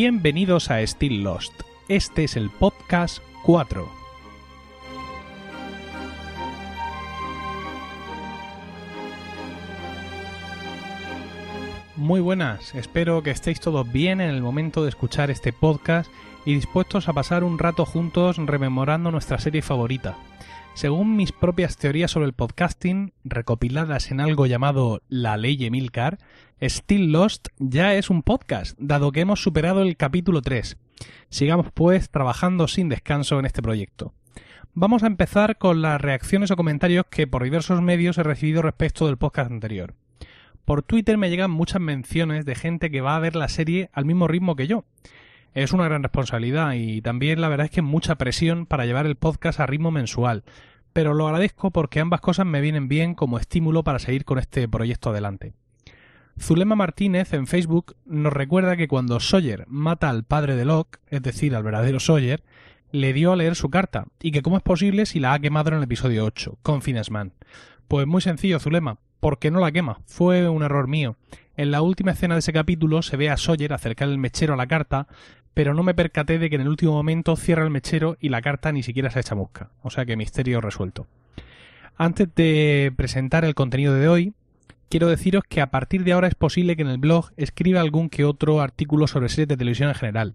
Bienvenidos a Still Lost. Este es el podcast 4. Muy buenas, espero que estéis todos bien en el momento de escuchar este podcast y dispuestos a pasar un rato juntos rememorando nuestra serie favorita. Según mis propias teorías sobre el podcasting, recopiladas en algo llamado La Ley Emilcar, Still Lost ya es un podcast, dado que hemos superado el capítulo 3. Sigamos pues trabajando sin descanso en este proyecto. Vamos a empezar con las reacciones o comentarios que por diversos medios he recibido respecto del podcast anterior. Por Twitter me llegan muchas menciones de gente que va a ver la serie al mismo ritmo que yo. Es una gran responsabilidad y también la verdad es que mucha presión para llevar el podcast a ritmo mensual, pero lo agradezco porque ambas cosas me vienen bien como estímulo para seguir con este proyecto adelante. Zulema Martínez en Facebook nos recuerda que cuando Sawyer mata al padre de Locke, es decir, al verdadero Sawyer, le dio a leer su carta, y que cómo es posible si la ha quemado en el episodio 8, con Finesman. Pues muy sencillo, Zulema, porque no la quema, fue un error mío. En la última escena de ese capítulo se ve a Sawyer acercar el mechero a la carta, pero no me percaté de que en el último momento cierra el mechero y la carta ni siquiera se echa mosca. O sea que misterio resuelto. Antes de presentar el contenido de hoy, quiero deciros que a partir de ahora es posible que en el blog escriba algún que otro artículo sobre series de televisión en general.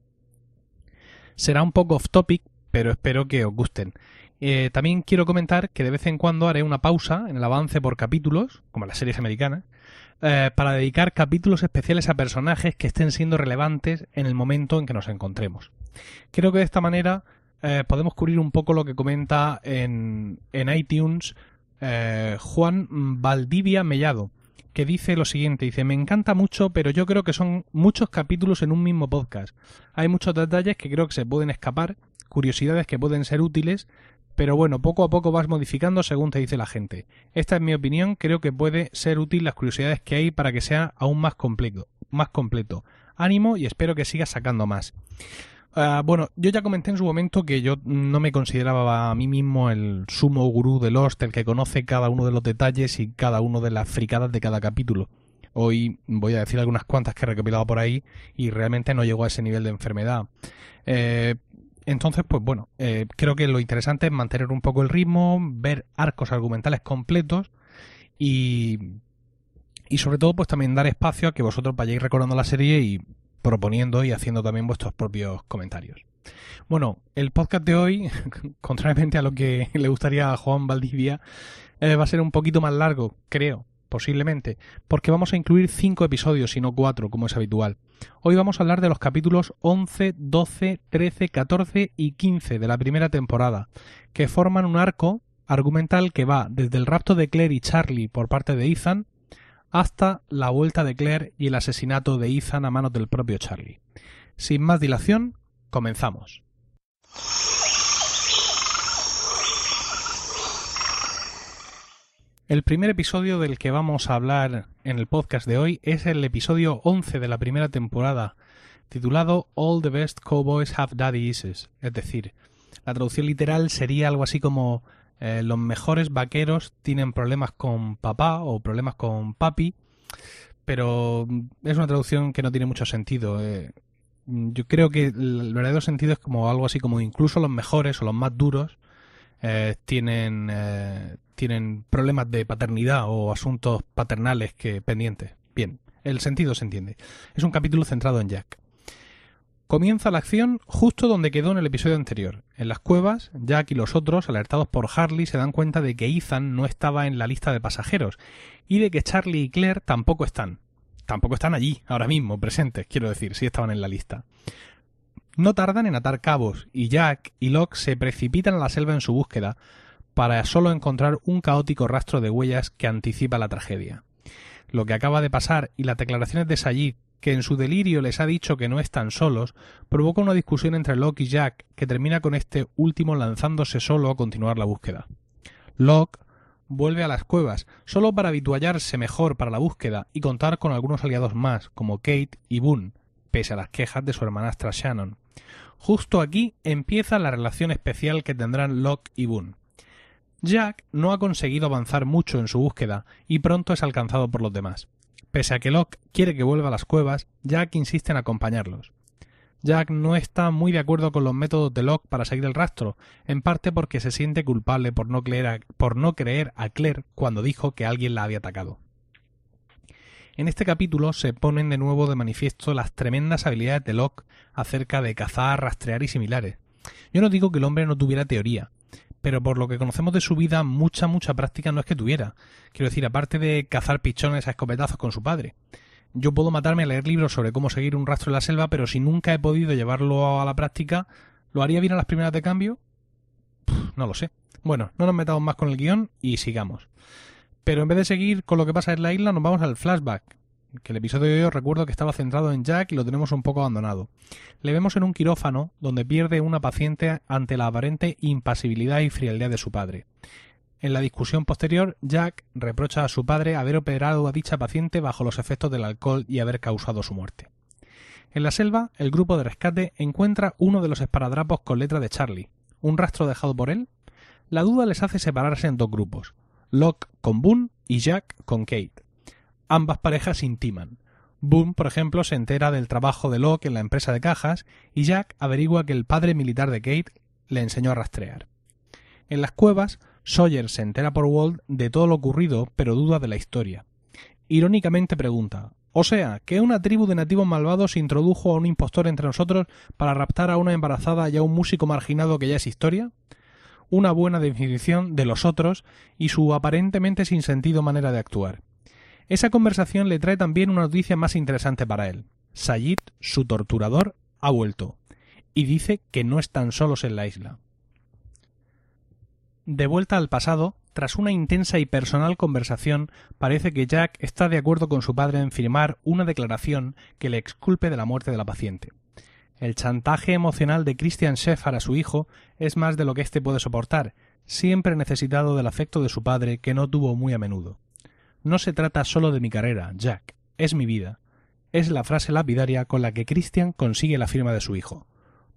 Será un poco off topic, pero espero que os gusten. Eh, también quiero comentar que de vez en cuando haré una pausa en el avance por capítulos, como las series americanas, eh, para dedicar capítulos especiales a personajes que estén siendo relevantes en el momento en que nos encontremos. Creo que de esta manera eh, podemos cubrir un poco lo que comenta en, en iTunes Juan Valdivia Mellado, que dice lo siguiente, dice, me encanta mucho, pero yo creo que son muchos capítulos en un mismo podcast. Hay muchos detalles que creo que se pueden escapar, curiosidades que pueden ser útiles, pero bueno, poco a poco vas modificando según te dice la gente. Esta es mi opinión, creo que puede ser útil las curiosidades que hay para que sea aún más completo. Más completo. Ánimo y espero que sigas sacando más. Ah, bueno, yo ya comenté en su momento que yo no me consideraba a mí mismo el sumo gurú de Lost, el que conoce cada uno de los detalles y cada uno de las fricadas de cada capítulo. Hoy voy a decir algunas cuantas que he recopilado por ahí y realmente no llegó a ese nivel de enfermedad. Eh, entonces, pues bueno, eh, creo que lo interesante es mantener un poco el ritmo, ver arcos argumentales completos y, y sobre todo, pues también dar espacio a que vosotros vayáis recordando la serie y proponiendo y haciendo también vuestros propios comentarios. Bueno, el podcast de hoy, contrariamente a lo que le gustaría a Juan Valdivia, eh, va a ser un poquito más largo, creo, posiblemente, porque vamos a incluir cinco episodios y no cuatro, como es habitual. Hoy vamos a hablar de los capítulos 11, 12, 13, 14 y 15 de la primera temporada, que forman un arco argumental que va desde el rapto de Claire y Charlie por parte de Ethan hasta la vuelta de Claire y el asesinato de Ethan a manos del propio Charlie. Sin más dilación, comenzamos. El primer episodio del que vamos a hablar en el podcast de hoy es el episodio 11 de la primera temporada, titulado All the Best Cowboys Have Daddy Issues. Es decir, la traducción literal sería algo así como eh, los mejores vaqueros tienen problemas con papá o problemas con papi, pero es una traducción que no tiene mucho sentido. Eh, yo creo que el verdadero sentido es como algo así como incluso los mejores o los más duros eh, tienen, tienen problemas de paternidad o asuntos paternales que pendientes. Bien, el sentido se entiende. Es un capítulo centrado en Jack. Comienza la acción justo donde quedó en el episodio anterior. En las cuevas, Jack y los otros, alertados por Harley, se dan cuenta de que Ethan no estaba en la lista de pasajeros y de que Charlie y Claire tampoco están. Tampoco están allí, ahora mismo, presentes, quiero decir, sí estaban en la lista. No tardan en atar cabos y Jack y Locke se precipitan a la selva en su búsqueda para solo encontrar un caótico rastro de huellas que anticipa la tragedia. Lo que acaba de pasar y las declaraciones de Sayid, que en su delirio les ha dicho que no están solos, provoca una discusión entre Locke y Jack que termina con este último lanzándose solo a continuar la búsqueda. Locke vuelve a las cuevas, solo para habituallarse mejor para la búsqueda y contar con algunos aliados más, como Kate y Boone, pese a las quejas de su hermanastra Shannon. Justo aquí empieza la relación especial que tendrán Locke y Boone. Jack no ha conseguido avanzar mucho en su búsqueda y pronto es alcanzado por los demás. Pese a que Locke quiere que vuelva a las cuevas, Jack insiste en acompañarlos. Jack no está muy de acuerdo con los métodos de Locke para seguir el rastro, en parte porque se siente culpable por no creer a, por no creer a Claire cuando dijo que alguien la había atacado. En este capítulo se ponen de nuevo de manifiesto las tremendas habilidades de Locke acerca de cazar, rastrear y similares. Yo no digo que el hombre no tuviera teoría, pero por lo que conocemos de su vida, mucha, mucha práctica no es que tuviera. Quiero decir, aparte de cazar pichones a escopetazos con su padre. Yo puedo matarme a leer libros sobre cómo seguir un rastro en la selva, pero si nunca he podido llevarlo a la práctica, ¿lo haría bien a las primeras de cambio? no lo sé. Bueno, no nos metamos más con el guion y sigamos. Pero en vez de seguir con lo que pasa en la isla, nos vamos al flashback. Que el episodio de hoy recuerdo que estaba centrado en Jack y lo tenemos un poco abandonado. Le vemos en un quirófano donde pierde una paciente ante la aparente impasibilidad y frialdad de su padre. En la discusión posterior, Jack reprocha a su padre haber operado a dicha paciente bajo los efectos del alcohol y haber causado su muerte. En la selva, el grupo de rescate encuentra uno de los esparadrapos con letra de Charlie. ¿Un rastro dejado por él? La duda les hace separarse en dos grupos, Locke con Boone y Jack con Kate. Ambas parejas intiman. Boone, por ejemplo, se entera del trabajo de Locke en la empresa de cajas y Jack averigua que el padre militar de Kate le enseñó a rastrear. En las cuevas, Sawyer se entera por Walt de todo lo ocurrido, pero duda de la historia. Irónicamente pregunta O sea, ¿que una tribu de nativos malvados introdujo a un impostor entre nosotros para raptar a una embarazada y a un músico marginado que ya es historia? Una buena definición de los otros y su aparentemente sin sentido manera de actuar. Esa conversación le trae también una noticia más interesante para él. Sayid, su torturador, ha vuelto, y dice que no están solos en la isla. De vuelta al pasado, tras una intensa y personal conversación, parece que Jack está de acuerdo con su padre en firmar una declaración que le exculpe de la muerte de la paciente. El chantaje emocional de Christian Sheffard a su hijo es más de lo que éste puede soportar, siempre necesitado del afecto de su padre que no tuvo muy a menudo. No se trata solo de mi carrera, Jack, es mi vida. Es la frase lapidaria con la que Christian consigue la firma de su hijo.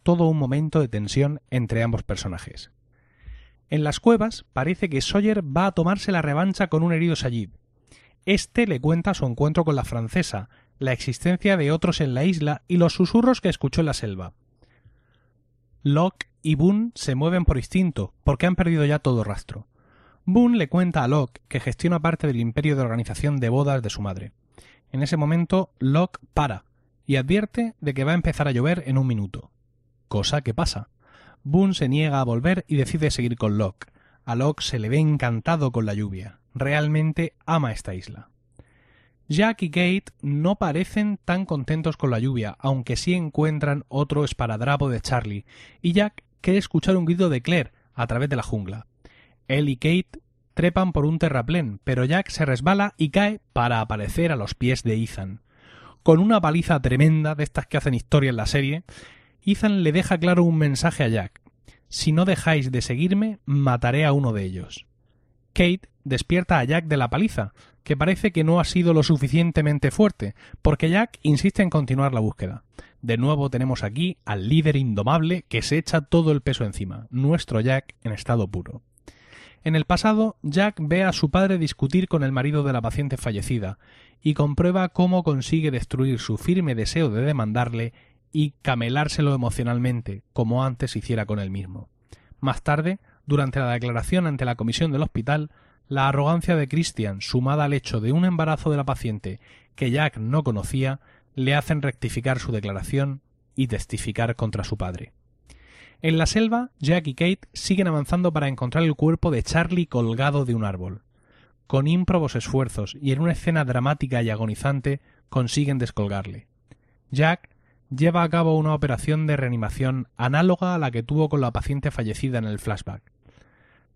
Todo un momento de tensión entre ambos personajes. En las cuevas parece que Sawyer va a tomarse la revancha con un herido Sayid. Este le cuenta su encuentro con la francesa, la existencia de otros en la isla y los susurros que escuchó en la selva. Locke y Boone se mueven por instinto, porque han perdido ya todo rastro. Boone le cuenta a Locke que gestiona parte del imperio de organización de bodas de su madre. En ese momento, Locke para y advierte de que va a empezar a llover en un minuto. Cosa que pasa. Boone se niega a volver y decide seguir con Locke. A Locke se le ve encantado con la lluvia. Realmente ama esta isla. Jack y Kate no parecen tan contentos con la lluvia, aunque sí encuentran otro esparadrapo de Charlie, y Jack quiere escuchar un grito de Claire a través de la jungla. Él y Kate trepan por un terraplén, pero Jack se resbala y cae para aparecer a los pies de Ethan. Con una paliza tremenda de estas que hacen historia en la serie, Ethan le deja claro un mensaje a Jack. Si no dejáis de seguirme, mataré a uno de ellos. Kate despierta a Jack de la paliza, que parece que no ha sido lo suficientemente fuerte, porque Jack insiste en continuar la búsqueda. De nuevo tenemos aquí al líder indomable que se echa todo el peso encima, nuestro Jack en estado puro. En el pasado, Jack ve a su padre discutir con el marido de la paciente fallecida, y comprueba cómo consigue destruir su firme deseo de demandarle y camelárselo emocionalmente, como antes hiciera con él mismo. Más tarde, durante la declaración ante la comisión del hospital, la arrogancia de Christian, sumada al hecho de un embarazo de la paciente que Jack no conocía, le hacen rectificar su declaración y testificar contra su padre. En la selva, Jack y Kate siguen avanzando para encontrar el cuerpo de Charlie colgado de un árbol. Con ímprobos esfuerzos y en una escena dramática y agonizante consiguen descolgarle. Jack lleva a cabo una operación de reanimación análoga a la que tuvo con la paciente fallecida en el flashback.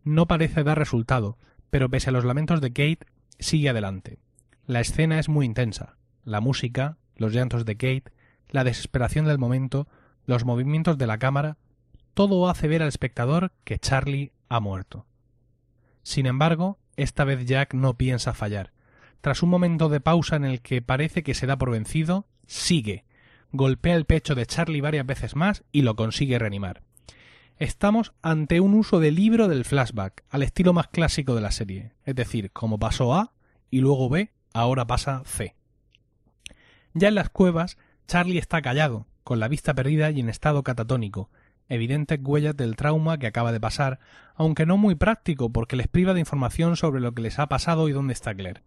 No parece dar resultado, pero pese a los lamentos de Kate, sigue adelante. La escena es muy intensa. La música, los llantos de Kate, la desesperación del momento, los movimientos de la cámara, todo hace ver al espectador que Charlie ha muerto. Sin embargo, esta vez Jack no piensa fallar. Tras un momento de pausa en el que parece que se da por vencido, sigue, golpea el pecho de Charlie varias veces más y lo consigue reanimar. Estamos ante un uso de libro del flashback, al estilo más clásico de la serie, es decir, como pasó A y luego B, ahora pasa C. Ya en las cuevas, Charlie está callado, con la vista perdida y en estado catatónico, evidentes huellas del trauma que acaba de pasar, aunque no muy práctico porque les priva de información sobre lo que les ha pasado y dónde está Claire.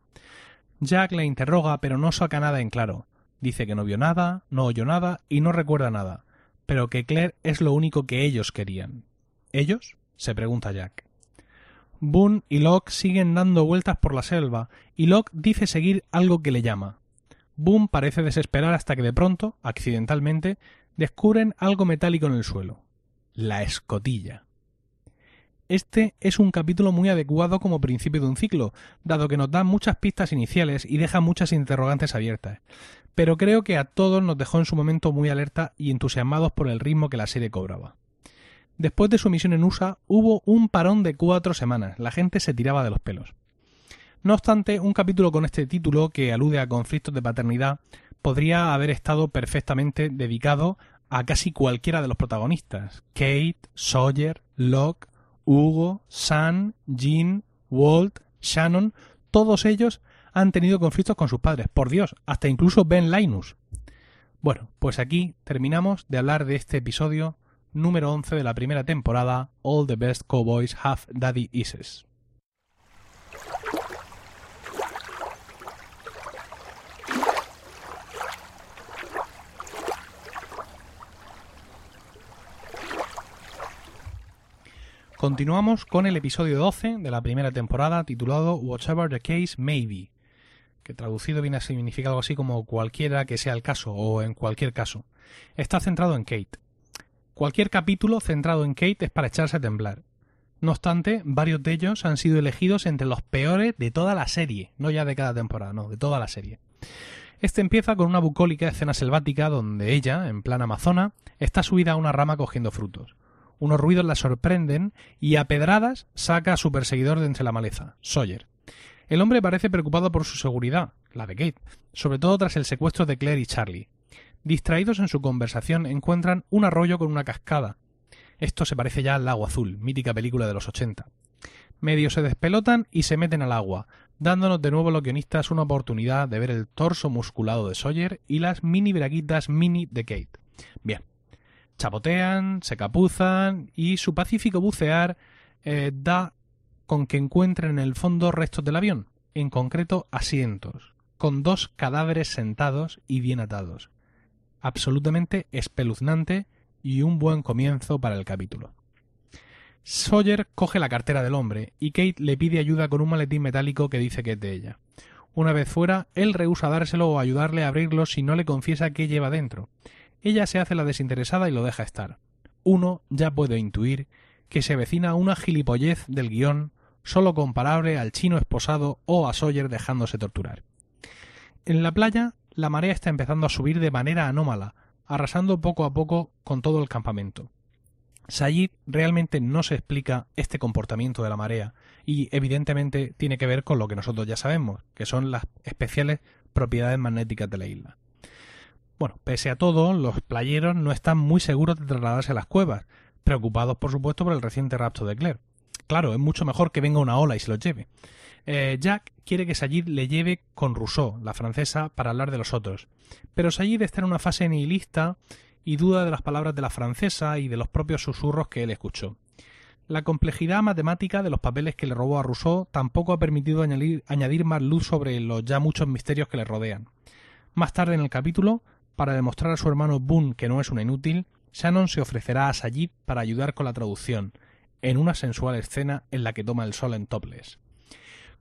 Jack le interroga pero no saca nada en claro. Dice que no vio nada, no oyó nada y no recuerda nada, pero que Claire es lo único que ellos querían. ¿Ellos? se pregunta Jack. Boone y Locke siguen dando vueltas por la selva y Locke dice seguir algo que le llama. Boone parece desesperar hasta que de pronto, accidentalmente, descubren algo metálico en el suelo. La escotilla. Este es un capítulo muy adecuado como principio de un ciclo, dado que nos da muchas pistas iniciales y deja muchas interrogantes abiertas. Pero creo que a todos nos dejó en su momento muy alerta y entusiasmados por el ritmo que la serie cobraba. Después de su misión en USA hubo un parón de cuatro semanas, la gente se tiraba de los pelos. No obstante, un capítulo con este título, que alude a conflictos de paternidad, podría haber estado perfectamente dedicado a casi cualquiera de los protagonistas. Kate, Sawyer, Locke, Hugo, Sam, Jean, Walt, Shannon, todos ellos han tenido conflictos con sus padres. Por Dios, hasta incluso Ben Linus. Bueno, pues aquí terminamos de hablar de este episodio número 11 de la primera temporada, All the Best Cowboys Have Daddy Issues. Continuamos con el episodio 12 de la primera temporada titulado Whatever the Case May Be, que traducido viene a significar algo así como cualquiera que sea el caso o en cualquier caso. Está centrado en Kate. Cualquier capítulo centrado en Kate es para echarse a temblar. No obstante, varios de ellos han sido elegidos entre los peores de toda la serie, no ya de cada temporada, no, de toda la serie. Este empieza con una bucólica escena selvática donde ella, en plan amazona, está subida a una rama cogiendo frutos. Unos ruidos la sorprenden y a pedradas saca a su perseguidor de entre la maleza, Sawyer. El hombre parece preocupado por su seguridad, la de Kate, sobre todo tras el secuestro de Claire y Charlie. Distraídos en su conversación, encuentran un arroyo con una cascada. Esto se parece ya al Lago Azul, mítica película de los 80. Medio se despelotan y se meten al agua, dándonos de nuevo a los guionistas una oportunidad de ver el torso musculado de Sawyer y las mini braguitas mini de Kate. Bien, chapotean, se capuzan y su pacífico bucear eh, da con que encuentren en el fondo restos del avión, en concreto asientos, con dos cadáveres sentados y bien atados absolutamente espeluznante y un buen comienzo para el capítulo. Sawyer coge la cartera del hombre y Kate le pide ayuda con un maletín metálico que dice que es de ella. Una vez fuera, él rehúsa dárselo o ayudarle a abrirlo si no le confiesa qué lleva dentro. Ella se hace la desinteresada y lo deja estar. Uno ya puede intuir que se avecina una gilipollez del guion solo comparable al chino esposado o a Sawyer dejándose torturar. En la playa, la marea está empezando a subir de manera anómala, arrasando poco a poco con todo el campamento. Sayid realmente no se explica este comportamiento de la marea y evidentemente tiene que ver con lo que nosotros ya sabemos, que son las especiales propiedades magnéticas de la isla. Bueno, pese a todo, los playeros no están muy seguros de trasladarse a las cuevas, preocupados por supuesto por el reciente rapto de Claire. Claro, es mucho mejor que venga una ola y se los lleve. Eh, Jack quiere que Sayid le lleve con Rousseau, la francesa, para hablar de los otros. Pero Sayid está en una fase nihilista y duda de las palabras de la francesa y de los propios susurros que él escuchó. La complejidad matemática de los papeles que le robó a Rousseau tampoco ha permitido añadir, añadir más luz sobre los ya muchos misterios que le rodean. Más tarde en el capítulo, para demostrar a su hermano Boone que no es un inútil, Shannon se ofrecerá a Sayid para ayudar con la traducción, en una sensual escena en la que toma el sol en topless.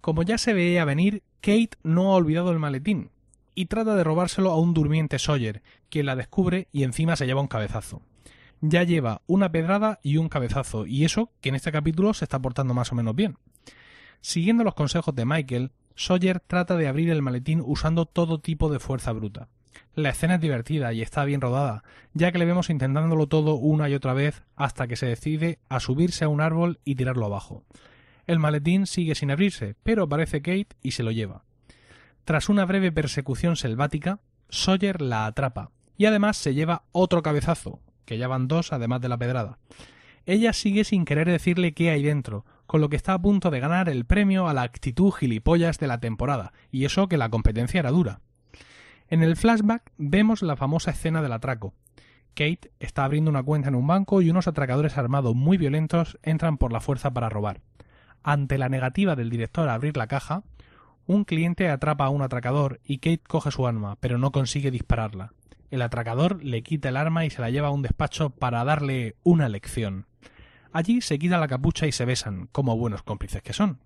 Como ya se veía venir, Kate no ha olvidado el maletín y trata de robárselo a un durmiente Sawyer, quien la descubre y encima se lleva un cabezazo. Ya lleva una pedrada y un cabezazo, y eso que en este capítulo se está portando más o menos bien. Siguiendo los consejos de Michael, Sawyer trata de abrir el maletín usando todo tipo de fuerza bruta. La escena es divertida y está bien rodada, ya que le vemos intentándolo todo una y otra vez hasta que se decide a subirse a un árbol y tirarlo abajo. El maletín sigue sin abrirse, pero aparece Kate y se lo lleva. Tras una breve persecución selvática, Sawyer la atrapa y además se lleva otro cabezazo, que ya van dos además de la pedrada. Ella sigue sin querer decirle qué hay dentro, con lo que está a punto de ganar el premio a la actitud gilipollas de la temporada, y eso que la competencia era dura. En el flashback vemos la famosa escena del atraco. Kate está abriendo una cuenta en un banco y unos atracadores armados muy violentos entran por la fuerza para robar. Ante la negativa del director a abrir la caja, un cliente atrapa a un atracador y Kate coge su arma, pero no consigue dispararla. El atracador le quita el arma y se la lleva a un despacho para darle una lección. Allí se quita la capucha y se besan, como buenos cómplices que son.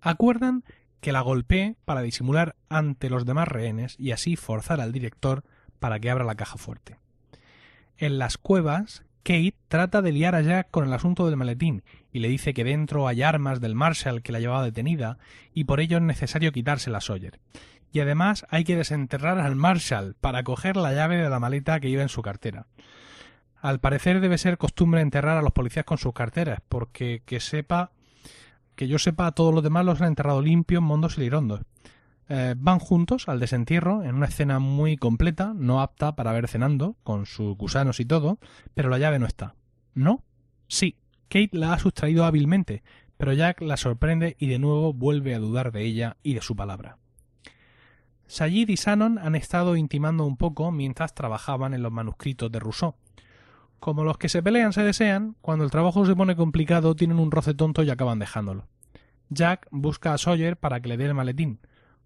Acuerdan que la golpee para disimular ante los demás rehenes y así forzar al director para que abra la caja fuerte. En las cuevas, Kate trata de liar a Jack con el asunto del maletín y le dice que dentro hay armas del Marshall que la llevaba detenida y por ello es necesario quitársela a Sawyer. Y además hay que desenterrar al Marshall para coger la llave de la maleta que iba en su cartera. Al parecer debe ser costumbre enterrar a los policías con sus carteras, porque que sepa, que yo sepa, todos los demás los han enterrado limpios, mondos y lirondos. Eh, van juntos al desentierro en una escena muy completa, no apta para ver cenando, con sus gusanos y todo, pero la llave no está. ¿No? Sí, Kate la ha sustraído hábilmente, pero Jack la sorprende y de nuevo vuelve a dudar de ella y de su palabra. Sayid y Shannon han estado intimando un poco mientras trabajaban en los manuscritos de Rousseau, como los que se pelean se desean, cuando el trabajo se pone complicado tienen un roce tonto y acaban dejándolo. Jack busca a Sawyer para que le dé el maletín.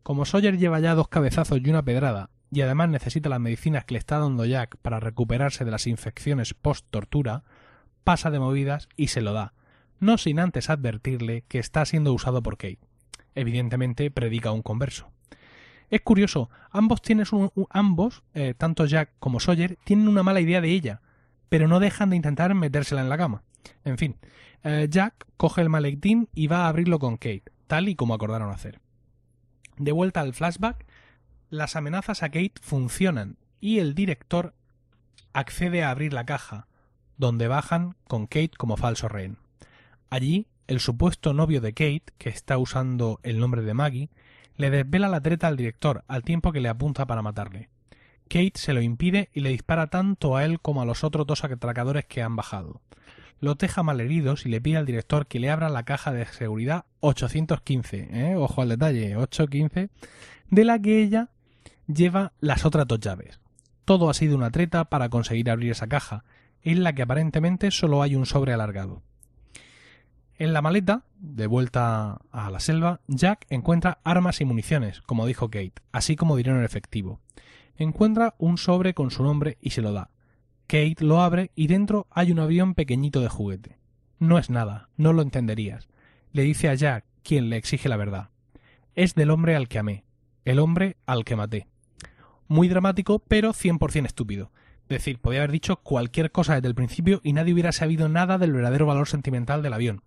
Como Sawyer lleva ya dos cabezazos y una pedrada, y además necesita las medicinas que le está dando Jack para recuperarse de las infecciones post-tortura, pasa de movidas y se lo da, no sin antes advertirle que está siendo usado por Kate. Evidentemente predica un converso. Es curioso, ambos tienen ambos, eh, tanto Jack como Sawyer, tienen una mala idea de ella, pero no dejan de intentar metérsela en la cama. En fin, eh, Jack coge el maletín y va a abrirlo con Kate, tal y como acordaron hacer. De vuelta al flashback, las amenazas a Kate funcionan y el director accede a abrir la caja, donde bajan con Kate como falso rehén. Allí, el supuesto novio de Kate, que está usando el nombre de Maggie, le desvela la treta al director al tiempo que le apunta para matarle. Kate se lo impide y le dispara tanto a él como a los otros dos atracadores que han bajado. Lo teja malheridos y le pide al director que le abra la caja de seguridad 815, ¿eh? ojo al detalle, 815, de la que ella lleva las otras dos llaves. Todo ha sido una treta para conseguir abrir esa caja, en la que aparentemente solo hay un sobre alargado. En la maleta, de vuelta a la selva, Jack encuentra armas y municiones, como dijo Kate, así como dinero en efectivo encuentra un sobre con su nombre y se lo da. Kate lo abre y dentro hay un avión pequeñito de juguete. No es nada, no lo entenderías. Le dice a Jack, quien le exige la verdad. Es del hombre al que amé, el hombre al que maté. Muy dramático, pero 100% estúpido. Es decir, podía haber dicho cualquier cosa desde el principio y nadie hubiera sabido nada del verdadero valor sentimental del avión.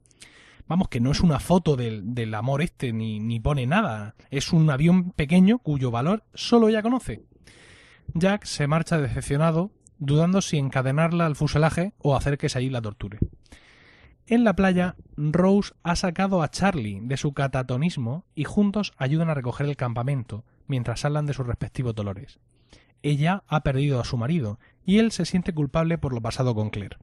Vamos, que no es una foto del, del amor este, ni, ni pone nada. Es un avión pequeño cuyo valor solo ella conoce. Jack se marcha decepcionado, dudando si encadenarla al fuselaje o hacer que Sayid la torture. En la playa, Rose ha sacado a Charlie de su catatonismo y juntos ayudan a recoger el campamento, mientras hablan de sus respectivos dolores. Ella ha perdido a su marido y él se siente culpable por lo pasado con Claire.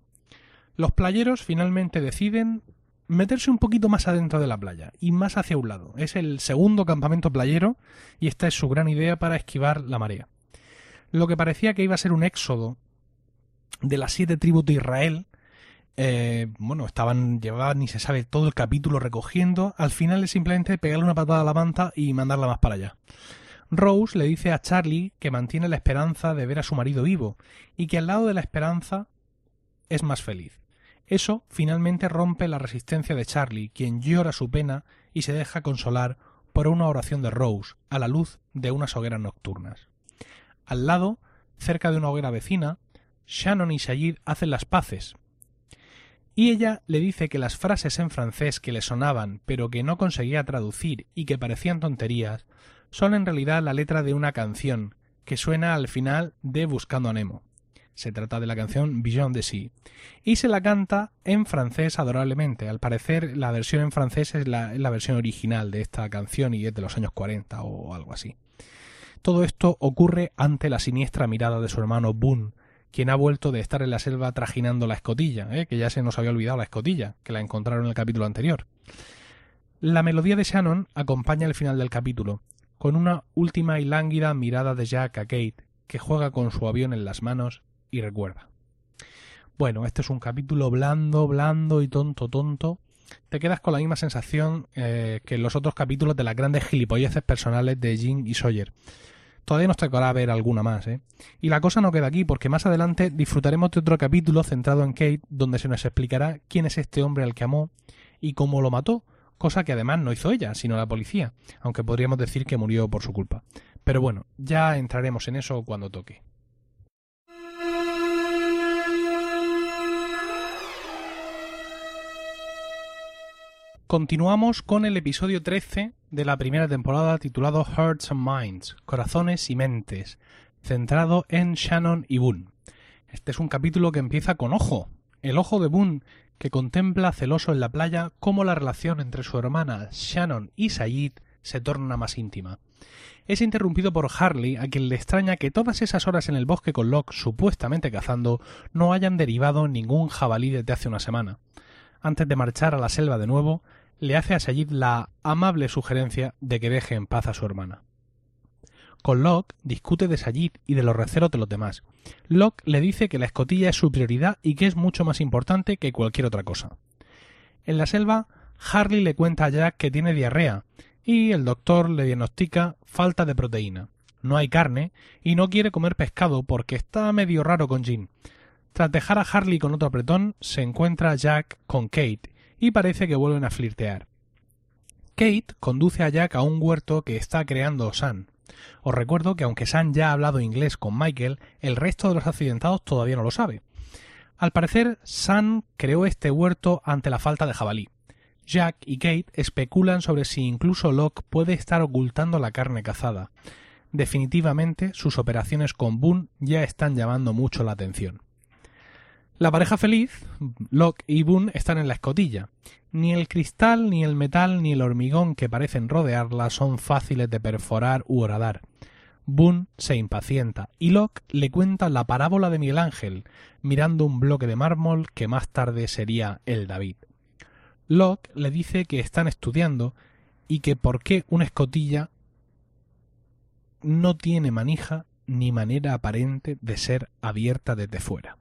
Los playeros finalmente deciden meterse un poquito más adentro de la playa y más hacia un lado. Es el segundo campamento playero y esta es su gran idea para esquivar la marea lo que parecía que iba a ser un éxodo de las siete tribus de Israel, eh, bueno, estaban, llevaban ni se sabe todo el capítulo recogiendo, al final es simplemente pegarle una patada a la manta y mandarla más para allá. Rose le dice a Charlie que mantiene la esperanza de ver a su marido vivo y que al lado de la esperanza es más feliz. Eso finalmente rompe la resistencia de Charlie, quien llora su pena y se deja consolar por una oración de Rose a la luz de unas hogueras nocturnas. Al lado, cerca de una hoguera vecina, Shannon y Sayid hacen las paces. Y ella le dice que las frases en francés que le sonaban pero que no conseguía traducir y que parecían tonterías son en realidad la letra de una canción que suena al final de Buscando a Nemo. Se trata de la canción Beyond the Sea. Y se la canta en francés adorablemente. Al parecer la versión en francés es la, la versión original de esta canción y es de los años 40 o algo así. Todo esto ocurre ante la siniestra mirada de su hermano Boone, quien ha vuelto de estar en la selva trajinando la escotilla, ¿eh? que ya se nos había olvidado la escotilla, que la encontraron en el capítulo anterior. La melodía de Shannon acompaña el final del capítulo, con una última y lánguida mirada de Jack a Kate, que juega con su avión en las manos y recuerda. Bueno, este es un capítulo blando, blando y tonto, tonto. Te quedas con la misma sensación eh, que en los otros capítulos de las grandes gilipolleces personales de Jim y Sawyer. Todavía nos tocará ver alguna más, ¿eh? Y la cosa no queda aquí, porque más adelante disfrutaremos de otro capítulo centrado en Kate, donde se nos explicará quién es este hombre al que amó y cómo lo mató, cosa que además no hizo ella, sino la policía, aunque podríamos decir que murió por su culpa. Pero bueno, ya entraremos en eso cuando toque. Continuamos con el episodio 13 de la primera temporada titulado Hearts and Minds, Corazones y Mentes, centrado en Shannon y Boone. Este es un capítulo que empieza con Ojo, el ojo de Boone, que contempla celoso en la playa cómo la relación entre su hermana Shannon y Sayid se torna más íntima. Es interrumpido por Harley, a quien le extraña que todas esas horas en el bosque con Locke supuestamente cazando no hayan derivado ningún jabalí desde hace una semana antes de marchar a la selva de nuevo, le hace a Sayid la amable sugerencia de que deje en paz a su hermana. Con Locke discute de Sayid y de los receros de los demás. Locke le dice que la escotilla es su prioridad y que es mucho más importante que cualquier otra cosa. En la selva, Harley le cuenta a Jack que tiene diarrea y el doctor le diagnostica falta de proteína. No hay carne y no quiere comer pescado porque está medio raro con Jean, tras dejar a Harley con otro apretón, se encuentra Jack con Kate y parece que vuelven a flirtear. Kate conduce a Jack a un huerto que está creando Sam. Os recuerdo que aunque Sam ya ha hablado inglés con Michael, el resto de los accidentados todavía no lo sabe. Al parecer, Sam creó este huerto ante la falta de jabalí. Jack y Kate especulan sobre si incluso Locke puede estar ocultando la carne cazada. Definitivamente, sus operaciones con Boone ya están llamando mucho la atención. La pareja feliz, Locke y Boone, están en la escotilla. Ni el cristal, ni el metal, ni el hormigón que parecen rodearla son fáciles de perforar u horadar. Boone se impacienta y Locke le cuenta la parábola de Miguel Ángel, mirando un bloque de mármol que más tarde sería el David. Locke le dice que están estudiando y que por qué una escotilla no tiene manija ni manera aparente de ser abierta desde fuera.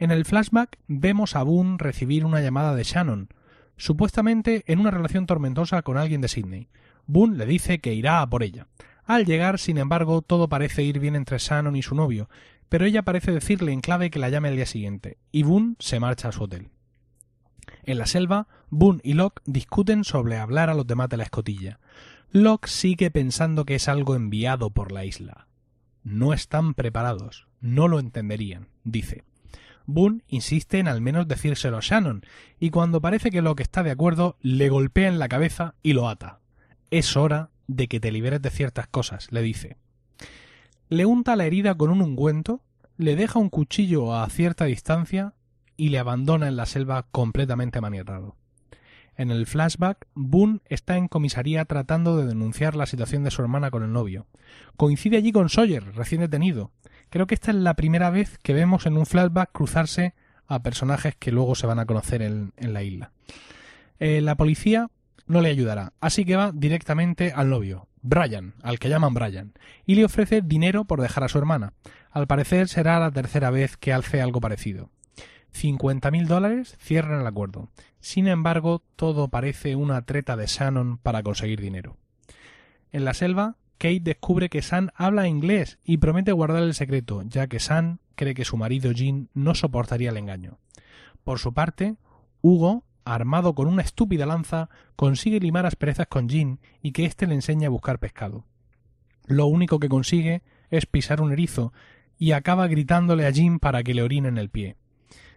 En el flashback vemos a Boone recibir una llamada de Shannon, supuestamente en una relación tormentosa con alguien de Sydney. Boone le dice que irá a por ella. Al llegar, sin embargo, todo parece ir bien entre Shannon y su novio, pero ella parece decirle en clave que la llame al día siguiente, y Boone se marcha a su hotel. En la selva, Boone y Locke discuten sobre hablar a los demás de la escotilla. Locke sigue pensando que es algo enviado por la isla. No están preparados, no lo entenderían, dice. Boone insiste en al menos decírselo a Shannon, y cuando parece que Locke está de acuerdo, le golpea en la cabeza y lo ata. Es hora de que te liberes de ciertas cosas, le dice. Le unta la herida con un ungüento, le deja un cuchillo a cierta distancia y le abandona en la selva completamente manierrado. En el flashback, Boone está en comisaría tratando de denunciar la situación de su hermana con el novio. Coincide allí con Sawyer, recién detenido, Creo que esta es la primera vez que vemos en un flashback cruzarse a personajes que luego se van a conocer en, la isla. Eh, la policía no le ayudará, así que va directamente al novio, Brian, al que llaman Brian, y le ofrece dinero por dejar a su hermana. Al parecer será la tercera vez que alce algo parecido. Cincuenta mil dólares cierran el acuerdo. Sin embargo, todo parece una treta de Shannon para conseguir dinero. En la selva, Kate descubre que Sam habla inglés y promete guardar el secreto, ya que Sam cree que su marido Jean no soportaría el engaño. Por su parte, Hugo, armado con una estúpida lanza, consigue limar asperezas con Jean y que éste le enseña a buscar pescado. Lo único que consigue es pisar un erizo y acaba gritándole a Jean para que le orine en el pie.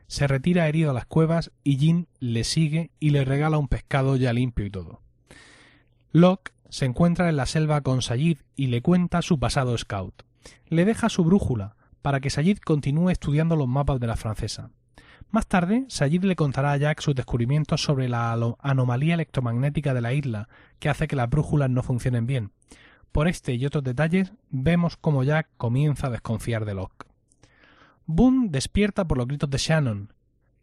Se retira herido a las cuevas y Jean le sigue y le regala un pescado ya limpio y todo. Locke se encuentra en la selva con Sayid y le cuenta su pasado scout. Le deja su brújula para que Sayid continúe estudiando los mapas de la francesa. Más tarde, Sayid le contará a Jack sus descubrimientos sobre la anomalía electromagnética de la isla que hace que las brújulas no funcionen bien. Por este y otros detalles, vemos cómo Jack comienza a desconfiar de Locke. Boone despierta por los gritos de Shannon,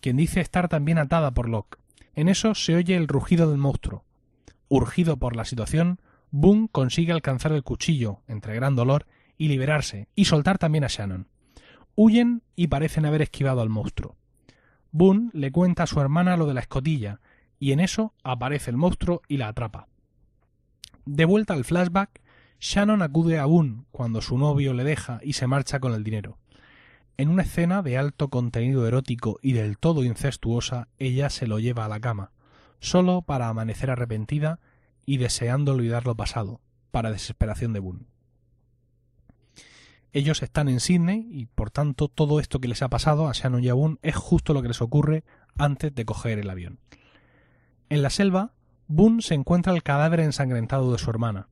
quien dice estar también atada por Locke. En eso se oye el rugido del monstruo. Urgido por la situación, Boone consigue alcanzar el cuchillo, entre gran dolor, y liberarse, y soltar también a Shannon. Huyen y parecen haber esquivado al monstruo. Boone le cuenta a su hermana lo de la escotilla, y en eso aparece el monstruo y la atrapa. De vuelta al flashback, Shannon acude a Boone cuando su novio le deja y se marcha con el dinero. En una escena de alto contenido erótico y del todo incestuosa, ella se lo lleva a la cama, solo para amanecer arrepentida y deseando olvidar lo pasado, para desesperación de Boone. Ellos están en Sydney y por tanto todo esto que les ha pasado a Shannon y a Boone es justo lo que les ocurre antes de coger el avión. En la selva, Boone se encuentra el cadáver ensangrentado de su hermana.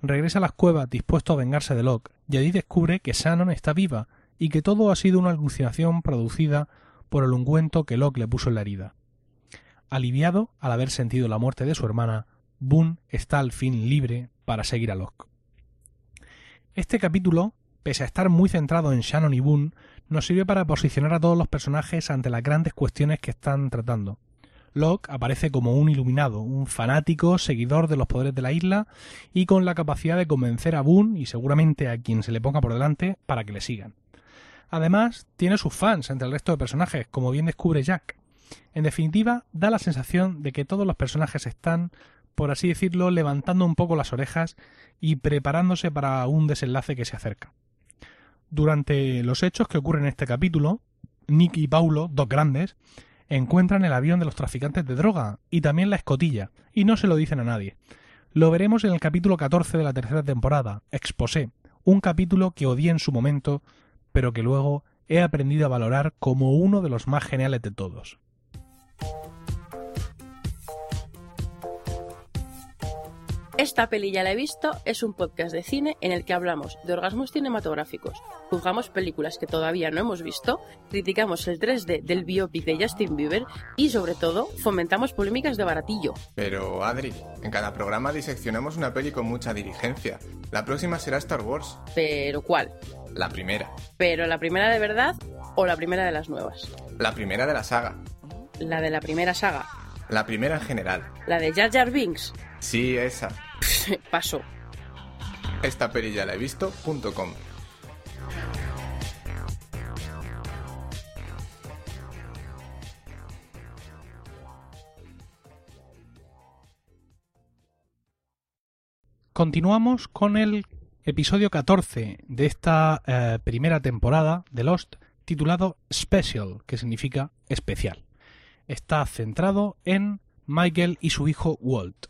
Regresa a las cuevas dispuesto a vengarse de Locke y allí descubre que Shannon está viva y que todo ha sido una alucinación producida por el ungüento que Locke le puso en la herida. Aliviado al haber sentido la muerte de su hermana, Boone está al fin libre para seguir a Locke. Este capítulo pese a estar muy centrado en Shannon y Boone, nos sirve para posicionar a todos los personajes ante las grandes cuestiones que están tratando. Locke aparece como un iluminado, un fanático, seguidor de los poderes de la isla y con la capacidad de convencer a Boone y seguramente a quien se le ponga por delante para que le sigan. Además, tiene sus fans entre el resto de personajes, como bien descubre Jack. En definitiva, da la sensación de que todos los personajes están, por así decirlo, levantando un poco las orejas y preparándose para un desenlace que se acerca. Durante los hechos que ocurren en este capítulo, Nick y Paulo, dos grandes, encuentran el avión de los traficantes de droga y también la escotilla, y no se lo dicen a nadie. Lo veremos en el capítulo 14 de la tercera temporada, Exposé, un capítulo que odié en su momento, pero que luego he aprendido a valorar como uno de los más geniales de todos. Esta peli ya la he visto es un podcast de cine en el que hablamos de orgasmos cinematográficos, juzgamos películas que todavía no hemos visto, criticamos el 3D del biopic de Justin Bieber y sobre todo fomentamos polémicas de baratillo. Pero Adri, en cada programa diseccionamos una peli con mucha diligencia. La próxima será Star Wars. ¿Pero cuál? La primera. ¿Pero la primera de verdad o la primera de las nuevas? La primera de la saga. La de la primera saga. La primera en general. La de Jar Jar Binks. Sí, esa. Paso. Esta peli ya la he visto.com. Continuamos con el episodio 14 de esta eh, primera temporada de Lost, titulado Special, que significa especial. Está centrado en Michael y su hijo Walt.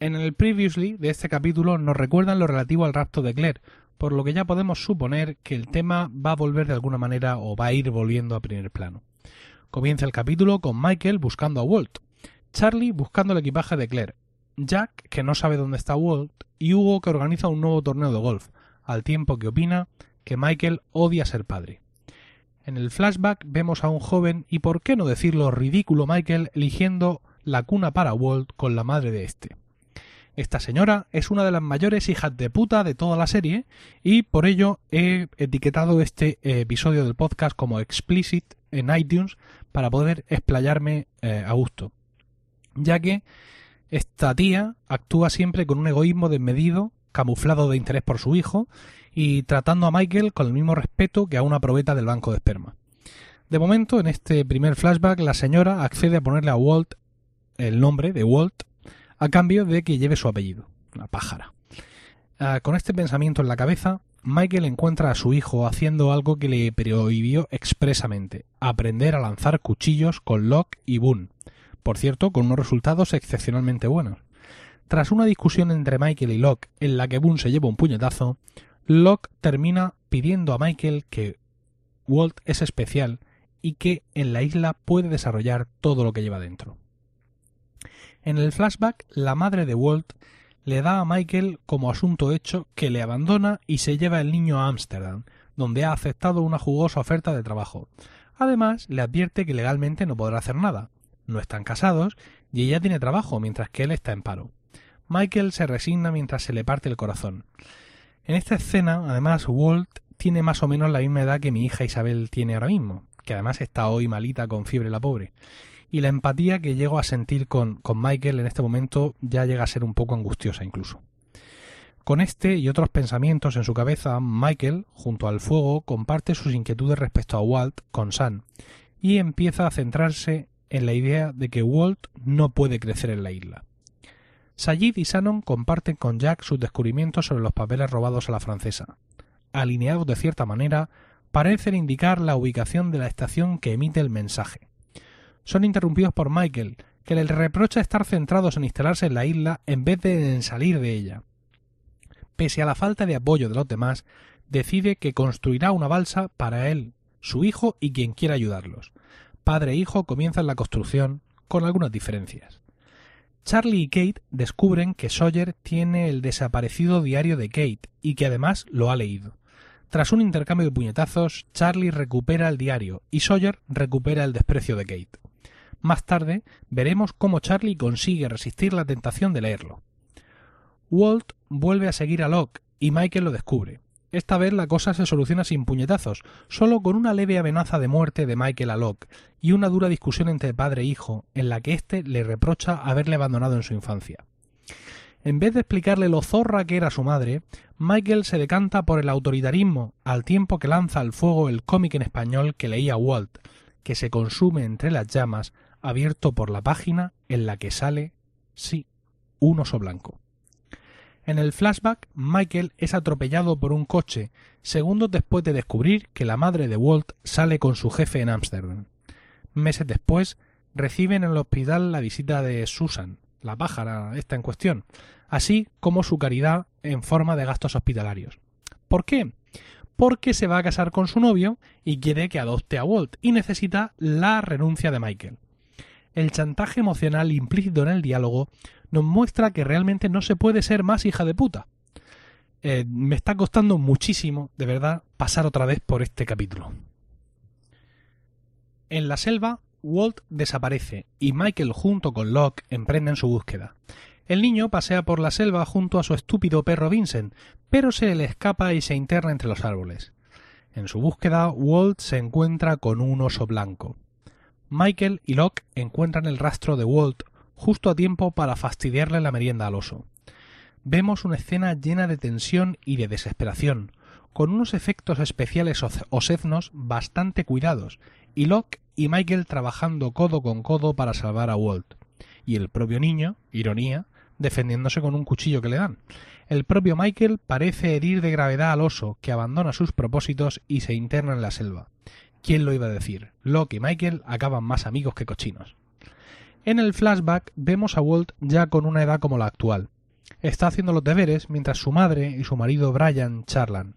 En el previously de este capítulo nos recuerdan lo relativo al rapto de Claire, por lo que ya podemos suponer que el tema va a volver de alguna manera o va a ir volviendo a primer plano. Comienza el capítulo con Michael buscando a Walt, Charlie buscando el equipaje de Claire, Jack que no sabe dónde está Walt y Hugo que organiza un nuevo torneo de golf, al tiempo que opina que Michael odia ser padre. En el flashback vemos a un joven y por qué no decirlo ridículo Michael eligiendo la cuna para Walt con la madre de este. Esta señora es una de las mayores hijas de puta de toda la serie y por ello he etiquetado este episodio del podcast como explicit en iTunes para poder explayarme eh, a gusto. Ya que esta tía actúa siempre con un egoísmo desmedido, camuflado de interés por su hijo y tratando a Michael con el mismo respeto que a una probeta del banco de esperma. De momento, en este primer flashback, la señora accede a ponerle a Walt el nombre de Walt a cambio de que lleve su apellido, la pájara. Ah, con este pensamiento en la cabeza, Michael encuentra a su hijo haciendo algo que le prohibió expresamente, aprender a lanzar cuchillos con Locke y Boone. Por cierto, con unos resultados excepcionalmente buenos. Tras una discusión entre Michael y Locke en la que Boone se lleva un puñetazo, Locke termina pidiendo a Michael que Walt es especial y que en la isla puede desarrollar todo lo que lleva dentro. En el flashback, la madre de Walt le da a Michael como asunto hecho que le abandona y se lleva el niño a Ámsterdam, donde ha aceptado una jugosa oferta de trabajo. Además, le advierte que legalmente no podrá hacer nada. No están casados y ella tiene trabajo mientras que él está en paro. Michael se resigna mientras se le parte el corazón. En esta escena, además, Walt tiene más o menos la misma edad que mi hija Isabel tiene ahora mismo, que además está hoy malita con fiebre la pobre y la empatía que llego a sentir con, con Michael en este momento ya llega a ser un poco angustiosa incluso. Con este y otros pensamientos en su cabeza, Michael, junto al fuego, comparte sus inquietudes respecto a Walt con Sam y empieza a centrarse en la idea de que Walt no puede crecer en la isla. Sayid y Shannon comparten con Jack sus descubrimientos sobre los papeles robados a la francesa. Alineados de cierta manera, parecen indicar la ubicación de la estación que emite el mensaje. Son interrumpidos por Michael, que le reprocha estar centrados en instalarse en la isla en vez de en salir de ella. Pese a la falta de apoyo de los demás, decide que construirá una balsa para él, su hijo y quien quiera ayudarlos. Padre e hijo comienzan la construcción, con algunas diferencias. Charlie y Kate descubren que Sawyer tiene el desaparecido diario de Kate y que además lo ha leído. Tras un intercambio de puñetazos, Charlie recupera el diario y Sawyer recupera el desprecio de Kate. Más tarde veremos cómo Charlie consigue resistir la tentación de leerlo. Walt vuelve a seguir a Locke y Michael lo descubre. Esta vez la cosa se soluciona sin puñetazos, solo con una leve amenaza de muerte de Michael a Locke y una dura discusión entre padre e hijo, en la que éste le reprocha haberle abandonado en su infancia. En vez de explicarle lo zorra que era su madre, Michael se decanta por el autoritarismo, al tiempo que lanza al fuego el cómic en español que leía Walt, que se consume entre las llamas, abierto por la página en la que sale, sí, un oso blanco. En el flashback, Michael es atropellado por un coche, segundos después de descubrir que la madre de Walt sale con su jefe en Ámsterdam. Meses después, reciben en el hospital la visita de Susan, la pájara esta en cuestión, así como su caridad en forma de gastos hospitalarios. ¿Por qué? Porque se va a casar con su novio y quiere que adopte a Walt y necesita la renuncia de Michael. El chantaje emocional implícito en el diálogo nos muestra que realmente no se puede ser más hija de puta. Eh, me está costando muchísimo, de verdad, pasar otra vez por este capítulo. En la selva, Walt desaparece y Michael junto con Locke emprenden su búsqueda. El niño pasea por la selva junto a su estúpido perro Vincent, pero se le escapa y se interna entre los árboles. En su búsqueda, Walt se encuentra con un oso blanco. Michael y Locke encuentran el rastro de Walt justo a tiempo para fastidiarle la merienda al oso. Vemos una escena llena de tensión y de desesperación, con unos efectos especiales oseznos bastante cuidados, y Locke y Michael trabajando codo con codo para salvar a Walt, y el propio niño, ironía, defendiéndose con un cuchillo que le dan. El propio Michael parece herir de gravedad al oso, que abandona sus propósitos y se interna en la selva. ¿Quién lo iba a decir? Locke y Michael acaban más amigos que cochinos. En el flashback vemos a Walt ya con una edad como la actual. Está haciendo los deberes mientras su madre y su marido Brian charlan.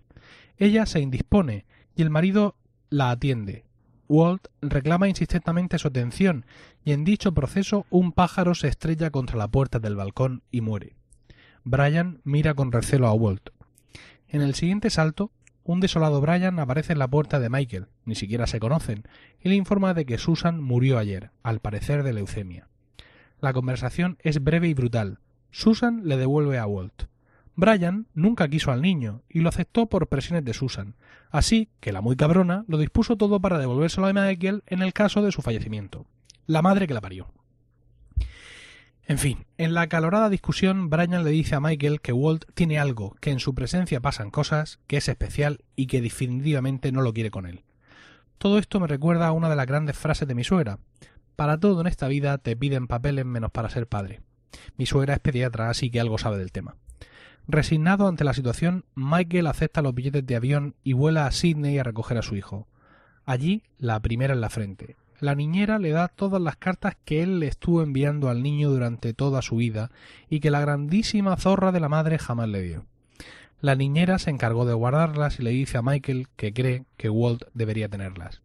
Ella se indispone y el marido la atiende. Walt reclama insistentemente su atención y en dicho proceso un pájaro se estrella contra la puerta del balcón y muere. Brian mira con recelo a Walt. En el siguiente salto, un desolado Brian aparece en la puerta de Michael, ni siquiera se conocen, y le informa de que Susan murió ayer, al parecer de leucemia. La conversación es breve y brutal. Susan le devuelve a Walt. Brian nunca quiso al niño y lo aceptó por presiones de Susan, así que la muy cabrona lo dispuso todo para devolvérselo a Michael en el caso de su fallecimiento. La madre que la parió. En fin, en la acalorada discusión, Brian le dice a Michael que Walt tiene algo, que en su presencia pasan cosas, que es especial y que definitivamente no lo quiere con él. Todo esto me recuerda a una de las grandes frases de mi suegra. Para todo en esta vida te piden papeles menos para ser padre. Mi suegra es pediatra, así que algo sabe del tema. Resignado ante la situación, Michael acepta los billetes de avión y vuela a Sydney a recoger a su hijo. Allí, la primera en la frente, la niñera le da todas las cartas que él le estuvo enviando al niño durante toda su vida y que la grandísima zorra de la madre jamás le dio. La niñera se encargó de guardarlas y le dice a Michael que cree que Walt debería tenerlas.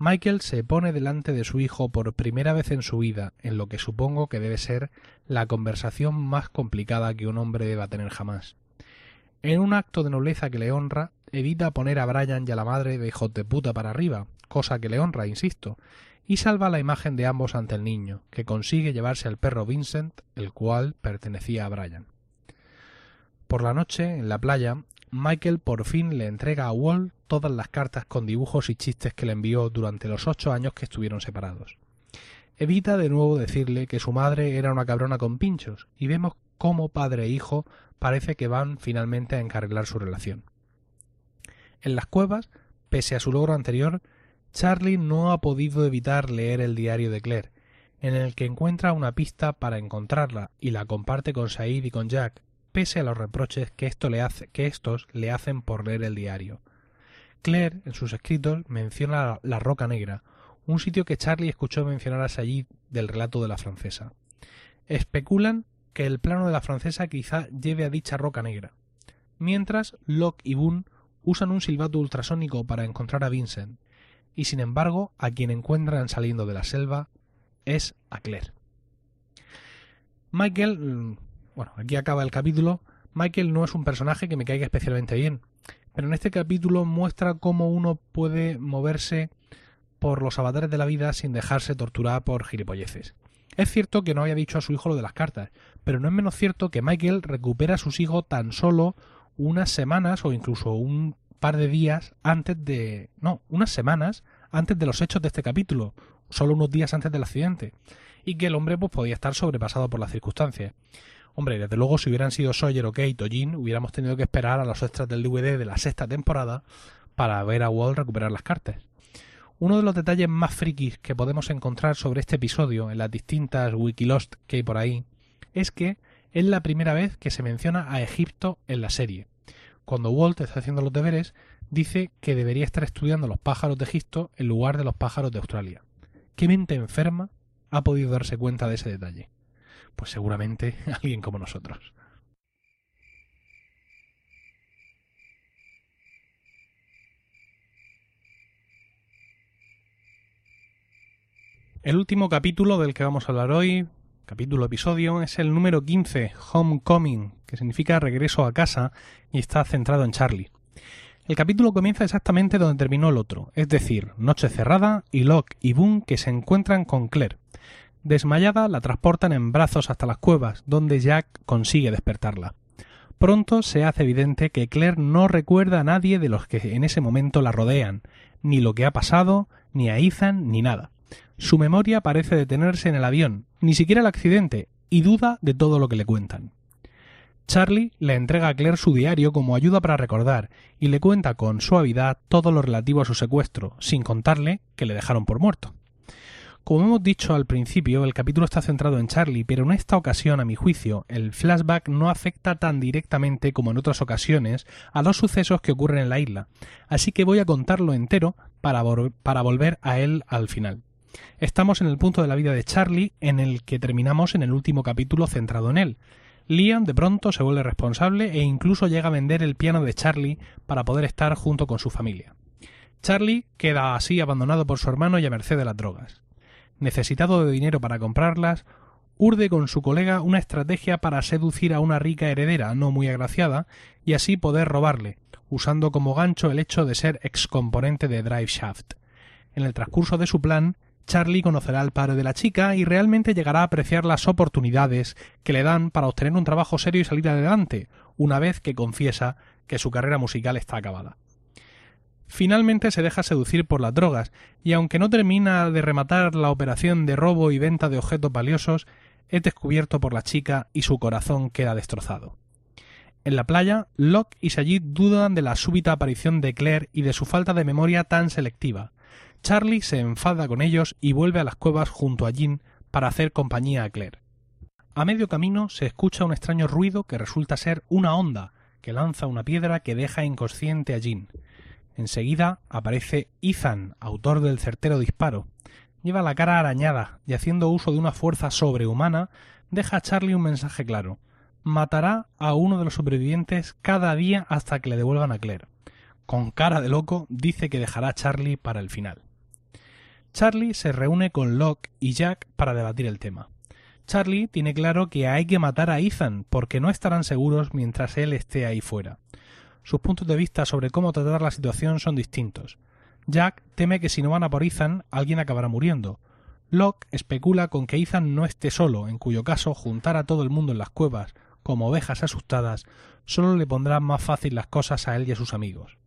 Michael se pone delante de su hijo por primera vez en su vida, en lo que supongo que debe ser la conversación más complicada que un hombre deba tener jamás. En un acto de nobleza que le honra, evita poner a Brian y a la madre de hijos de puta para arriba, cosa que le honra, insisto, y salva la imagen de ambos ante el niño, que consigue llevarse al perro Vincent, el cual pertenecía a Brian. Por la noche, en la playa, Michael por fin le entrega a Walt todas las cartas con dibujos y chistes que le envió durante los ocho años que estuvieron separados. Evita de nuevo decirle que su madre era una cabrona con pinchos, y vemos cómo padre e hijo parece que van finalmente a encarrilar su relación. En las cuevas, pese a su logro anterior, Charlie no ha podido evitar leer el diario de Claire, en el que encuentra una pista para encontrarla y la comparte con Said y con Jack, pese a los reproches que, esto le estos le hacen por leer el diario. Claire, en sus escritos, menciona la Roca Negra, un sitio que Charlie escuchó mencionar a Sayid del relato de la francesa. Especulan que el plano de la francesa quizá lleve a dicha roca negra. Mientras, Locke y Boone usan un silbato ultrasónico para encontrar a Vincent, y sin embargo, a quien encuentran saliendo de la selva es a Claire. Michael, mm, bueno, aquí acaba el capítulo. Michael no es un personaje que me caiga especialmente bien, pero en este capítulo muestra cómo uno puede moverse por los avatares de la vida sin dejarse torturar por gilipolleces. Es cierto que no había dicho a su hijo lo de las cartas, pero no es menos cierto que Michael recupera a sus hijos tan solo unas semanas o incluso un par de días antes de... no, unas semanas antes de los hechos de este capítulo, solo unos días antes del accidente, y que el hombre pues podía estar sobrepasado por las circunstancias. Hombre, desde luego si hubieran sido Sawyer o Kate o Jean, hubiéramos tenido que esperar a los extras del DVD de la sexta temporada para ver a Walt recuperar las cartas. Uno de los detalles más frikis que podemos encontrar sobre este episodio en las distintas Wikilost que hay por ahí es que es la primera vez que se menciona a Egipto en la serie. Cuando Walt está haciendo los deberes, dice que debería estar estudiando los pájaros de Egipto en lugar de los pájaros de Australia. ¿Qué mente enferma ha podido darse cuenta de ese detalle? Pues seguramente alguien como nosotros. El último capítulo del que vamos a hablar hoy, capítulo episodio, es el número 15, Homecoming, que significa regreso a casa y está centrado en Charlie. El capítulo comienza exactamente donde terminó el otro, es decir, noche cerrada y Locke y Boone que se encuentran con Claire. Desmayada, la transportan en brazos hasta las cuevas, donde Jack consigue despertarla. Pronto se hace evidente que Claire no recuerda a nadie de los que en ese momento la rodean, ni lo que ha pasado, ni a Ethan, ni nada. Su memoria parece detenerse en el avión, ni siquiera el accidente, y duda de todo lo que le cuentan. Charlie le entrega a Claire su diario como ayuda para recordar y le cuenta con suavidad todo lo relativo a su secuestro, sin contarle que le dejaron por muerto. Como hemos dicho al principio, el capítulo está centrado en Charlie, pero en esta ocasión, a mi juicio, el flashback no afecta tan directamente como en otras ocasiones a los sucesos que ocurren en la isla, así que voy a contarlo entero para, para volver a él al final. Estamos en el punto de la vida de Charlie en el que terminamos en el último capítulo centrado en él. Liam de pronto se vuelve responsable e incluso llega a vender el piano de Charlie para poder estar junto con su familia. Charlie queda así abandonado por su hermano y a merced de las drogas. Necesitado de dinero para comprarlas, urde con su colega una estrategia para seducir a una rica heredera no muy agraciada y así poder robarle, usando como gancho el hecho de ser excomponente de Drive Shaft. En el transcurso de su plan, Charlie conocerá al padre de la chica y realmente llegará a apreciar las oportunidades que le dan para obtener un trabajo serio y salir adelante, una vez que confiesa que su carrera musical está acabada. Finalmente se deja seducir por las drogas, y aunque no termina de rematar la operación de robo y venta de objetos valiosos, es descubierto por la chica y su corazón queda destrozado. En la playa, Locke y Sayid dudan de la súbita aparición de Claire y de su falta de memoria tan selectiva. Charlie se enfada con ellos y vuelve a las cuevas junto a Jean para hacer compañía a Claire. A medio camino se escucha un extraño ruido que resulta ser una onda que lanza una piedra que deja inconsciente a Jean. Enseguida aparece Ethan, autor del certero disparo. Lleva la cara arañada y haciendo uso de una fuerza sobrehumana, deja a Charlie un mensaje claro. Matará a uno de los sobrevivientes cada día hasta que le devuelvan a Claire. Con cara de loco dice que dejará a Charlie para el final. Charlie se reúne con Locke y Jack para debatir el tema. Charlie tiene claro que hay que matar a Ethan porque no estarán seguros mientras él esté ahí fuera. Sus puntos de vista sobre cómo tratar la situación son distintos. Jack teme que si no van a por Ethan, alguien acabará muriendo. Locke especula con que Ethan no esté solo, en cuyo caso juntar a todo el mundo en las cuevas, como ovejas asustadas, solo le pondrá más fácil las cosas a él y a sus amigos.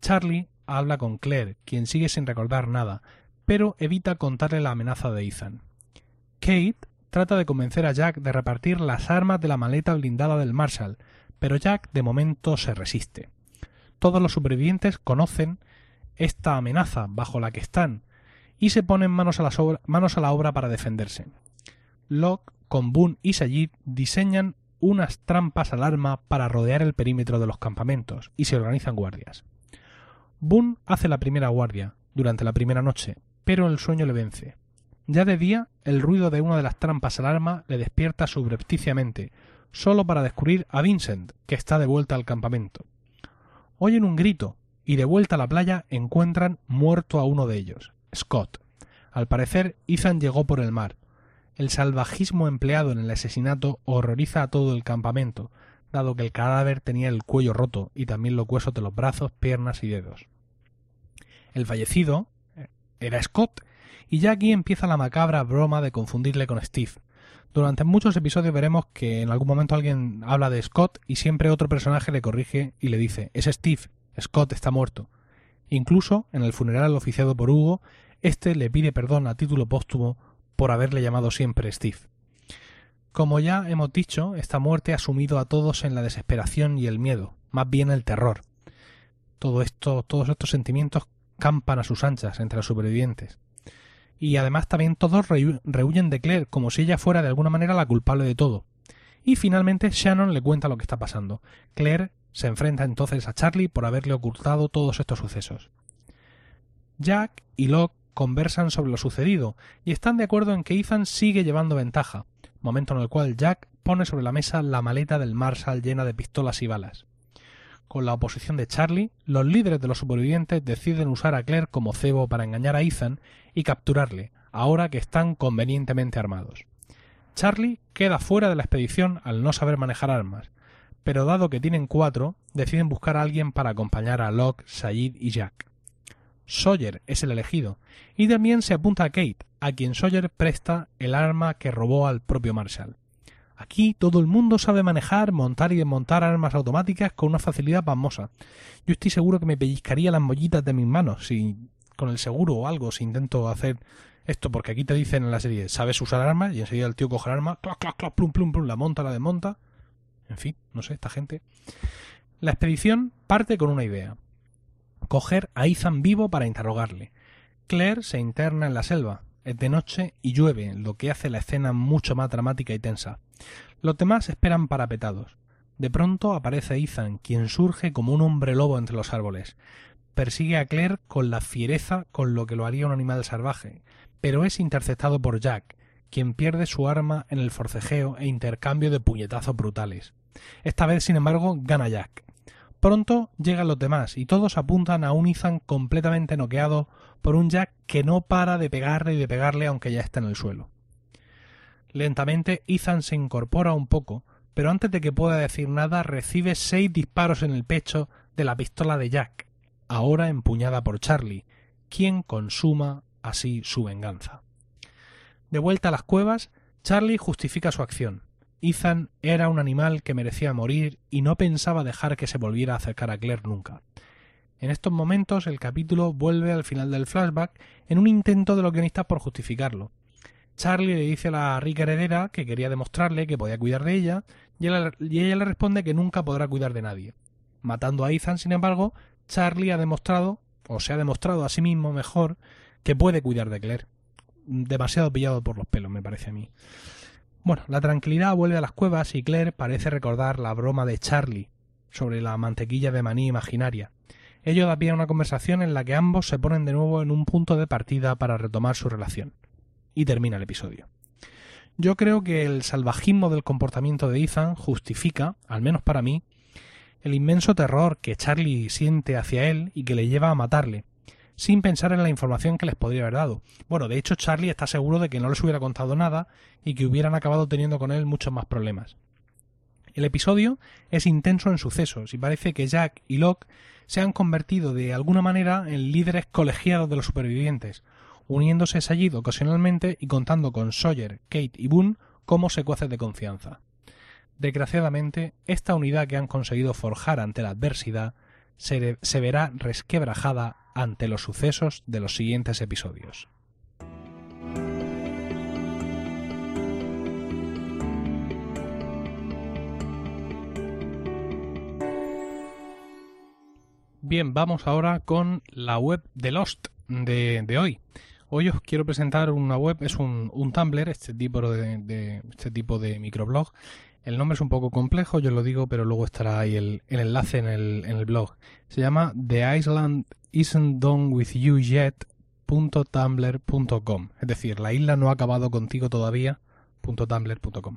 Charlie habla con Claire, quien sigue sin recordar nada, pero evita contarle la amenaza de Ethan. Kate trata de convencer a Jack de repartir las armas de la maleta blindada del Marshall, pero Jack de momento se resiste. Todos los supervivientes conocen esta amenaza bajo la que están y se ponen manos a, la obra para defenderse. Locke, con Boone y Sayid diseñan unas trampas alarma para rodear el perímetro de los campamentos y se organizan guardias. Boone hace la primera guardia durante la primera noche, pero el sueño le vence. Ya de día, el ruido de una de las trampas alarma le despierta subrepticiamente, solo para descubrir a Vincent, que está de vuelta al campamento. Oyen un grito, y de vuelta a la playa encuentran muerto a uno de ellos, Scott. Al parecer, Ethan llegó por el mar. El salvajismo empleado en el asesinato horroriza a todo el campamento, dado que el cadáver tenía el cuello roto y también los huesos de los brazos, piernas y dedos. El fallecido era Scott, y ya aquí empieza la macabra broma de confundirle con Steve. Durante muchos episodios veremos que en algún momento alguien habla de Scott y siempre otro personaje le corrige y le dice es Steve, Scott está muerto. Incluso en el funeral oficiado por Hugo, este le pide perdón a título póstumo por haberle llamado siempre Steve. Como ya hemos dicho, esta muerte ha sumido a todos en la desesperación y el miedo, más bien el terror. Todo esto, todos estos sentimientos campan a sus anchas entre los supervivientes y además también todos rehuyen de Claire como si ella fuera de alguna manera la culpable de todo. Y finalmente Shannon le cuenta lo que está pasando. Claire se enfrenta entonces a Charlie por haberle ocultado todos estos sucesos. Jack y Locke conversan sobre lo sucedido y están de acuerdo en que Ethan sigue llevando ventaja, momento en el cual Jack pone sobre la mesa la maleta del Marshall llena de pistolas y balas. Con la oposición de Charlie, los líderes de los supervivientes deciden usar a Claire como cebo para engañar a Ethan y capturarle, ahora que están convenientemente armados. Charlie queda fuera de la expedición al no saber manejar armas, pero dado que tienen cuatro, deciden buscar a alguien para acompañar a Locke, Sayid y Jack. Sawyer es el elegido, y también se apunta a Kate, a quien Sawyer presta el arma que robó al propio Marshall. Aquí todo el mundo sabe manejar, montar y desmontar armas automáticas con una facilidad pasmosa. Yo estoy seguro que me pellizcaría las mollitas de mis manos si con el seguro o algo si intento hacer esto, porque aquí te dicen en la serie, sabes usar armas y enseguida el tío coge el arma, clac, clac, clac, plum, plum, plum, la monta, la desmonta. En fin, no sé, esta gente. La expedición parte con una idea. Coger a Ethan vivo para interrogarle. Claire se interna en la selva, es de noche y llueve, lo que hace la escena mucho más dramática y tensa. Los demás esperan parapetados. De pronto aparece Ethan, quien surge como un hombre lobo entre los árboles. Persigue a Claire con la fiereza con lo que lo haría un animal salvaje, pero es interceptado por Jack, quien pierde su arma en el forcejeo e intercambio de puñetazos brutales. Esta vez, sin embargo, gana Jack. Pronto llegan los demás y todos apuntan a un Ethan completamente noqueado por un Jack que no para de pegarle y de pegarle aunque ya está en el suelo. Lentamente Ethan se incorpora un poco, pero antes de que pueda decir nada recibe seis disparos en el pecho de la pistola de Jack, ahora empuñada por Charlie, quien consuma así su venganza. De vuelta a las cuevas, Charlie justifica su acción. Ethan era un animal que merecía morir y no pensaba dejar que se volviera a acercar a Claire nunca. En estos momentos el capítulo vuelve al final del flashback en un intento de los guionistas por justificarlo. Charlie le dice a la rica heredera que quería demostrarle que podía cuidar de ella y ella, le responde que nunca podrá cuidar de nadie. Matando a Ethan, sin embargo, Charlie ha demostrado, o se ha demostrado a sí mismo mejor, que puede cuidar de Claire. Demasiado pillado por los pelos, me parece a mí. Bueno, la tranquilidad vuelve a las cuevas y Claire parece recordar la broma de Charlie sobre la mantequilla de maní imaginaria. Ello da pie a una conversación en la que ambos se ponen de nuevo en un punto de partida para retomar su relación. Y termina el episodio. Yo creo que el salvajismo del comportamiento de Ethan justifica, al menos para mí, el inmenso terror que Charlie siente hacia él y que le lleva a matarle, sin pensar en la información que les podría haber dado. Bueno, de hecho Charlie está seguro de que no les hubiera contado nada y que hubieran acabado teniendo con él muchos más problemas. El episodio es intenso en sucesos y parece que Jack y Locke se han convertido de alguna manera en líderes colegiados de los supervivientes, uniéndose Sayid ocasionalmente y contando con Sawyer, Kate y Boone como secuaces de confianza. Desgraciadamente, esta unidad que han conseguido forjar ante la adversidad se, verá resquebrajada ante los sucesos de los siguientes episodios. Bien, vamos ahora con la web de Lost de hoy. Hoy os quiero presentar una web, es un, Tumblr, este tipo de, este tipo de microblog. El nombre es un poco complejo, yo lo digo, pero luego estará ahí el, enlace en el, en el, blog. Se llama The Island Isn't Done With You Yet.tumblr.com. Es decir, la isla no ha acabado contigo todavía. .tumblr.com.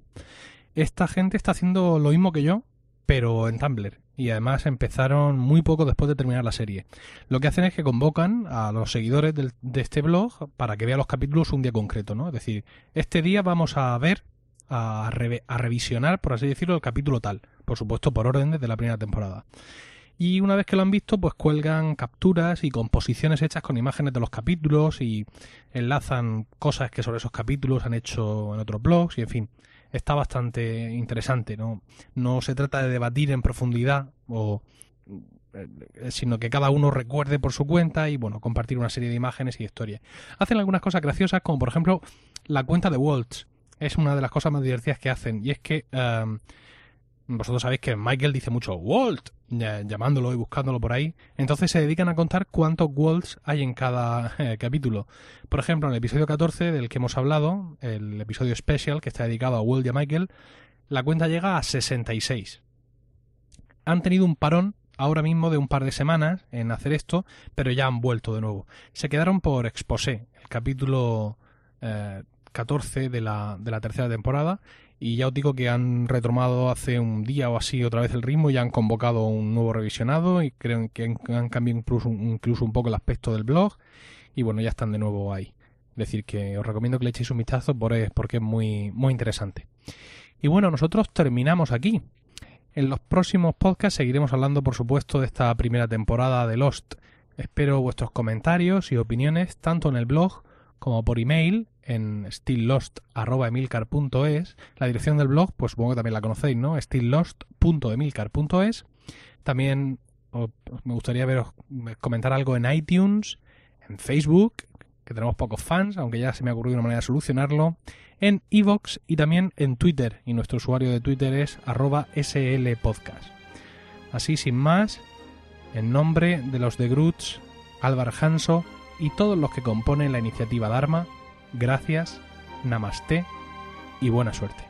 Esta gente está haciendo lo mismo que yo, pero en Tumblr. Y además empezaron muy poco después de terminar la serie. Lo que hacen es que convocan a los seguidores de este blog para que vean los capítulos un día concreto, ¿no? Es decir, este día vamos a ver, a, revisionar, por así decirlo, el capítulo tal. Por supuesto, por orden desde la primera temporada. Y una vez que lo han visto, pues cuelgan capturas y composiciones hechas con imágenes de los capítulos y enlazan cosas que sobre esos capítulos han hecho en otros blogs y en fin está bastante interesante. No, no se trata de debatir en profundidad o eh, sino que cada uno recuerde por su cuenta y bueno, compartir una serie de imágenes y historias. Hacen algunas cosas graciosas, como por ejemplo la cuenta de Waltz. Es una de las cosas más divertidas que hacen. Y es que um, vosotros sabéis que Michael dice mucho Walt, llamándolo y buscándolo por ahí. Entonces se dedican a contar cuántos Waltz hay en cada eh, capítulo. Por ejemplo, en el episodio 14 del que hemos hablado, el episodio especial que está dedicado a Walt y a Michael, la cuenta llega a 66. Han tenido un parón ahora mismo de un par de semanas en hacer esto, pero ya han vuelto de nuevo. Se quedaron por Exposé, el capítulo 14 eh, de la, de la tercera temporada, y ya os digo que han retomado hace un día o así otra vez el ritmo y han convocado un nuevo revisionado y creo que han, cambiado incluso, incluso, un poco el aspecto del blog y bueno, ya están de nuevo ahí. Es decir, que os recomiendo que le echéis un vistazo porque es muy, muy interesante. Y bueno, nosotros terminamos aquí. En los próximos podcasts seguiremos hablando, por supuesto, de esta primera temporada de Lost. Espero vuestros comentarios y opiniones tanto en el blog como por email en stilllost.emilcar.es. La dirección del blog, pues supongo que también la conocéis, ¿no? stilllost.emilcar.es. También me gustaría veros comentar algo en iTunes, en Facebook, que tenemos pocos fans, aunque ya se me ha ocurrido una manera de solucionarlo, en Evox y también en Twitter. Y nuestro usuario de Twitter es arroba slpodcast. Así, sin más, en nombre de los de Groots, Álvaro Hanso y todos los que componen la iniciativa Dharma, gracias, namaste y buena suerte.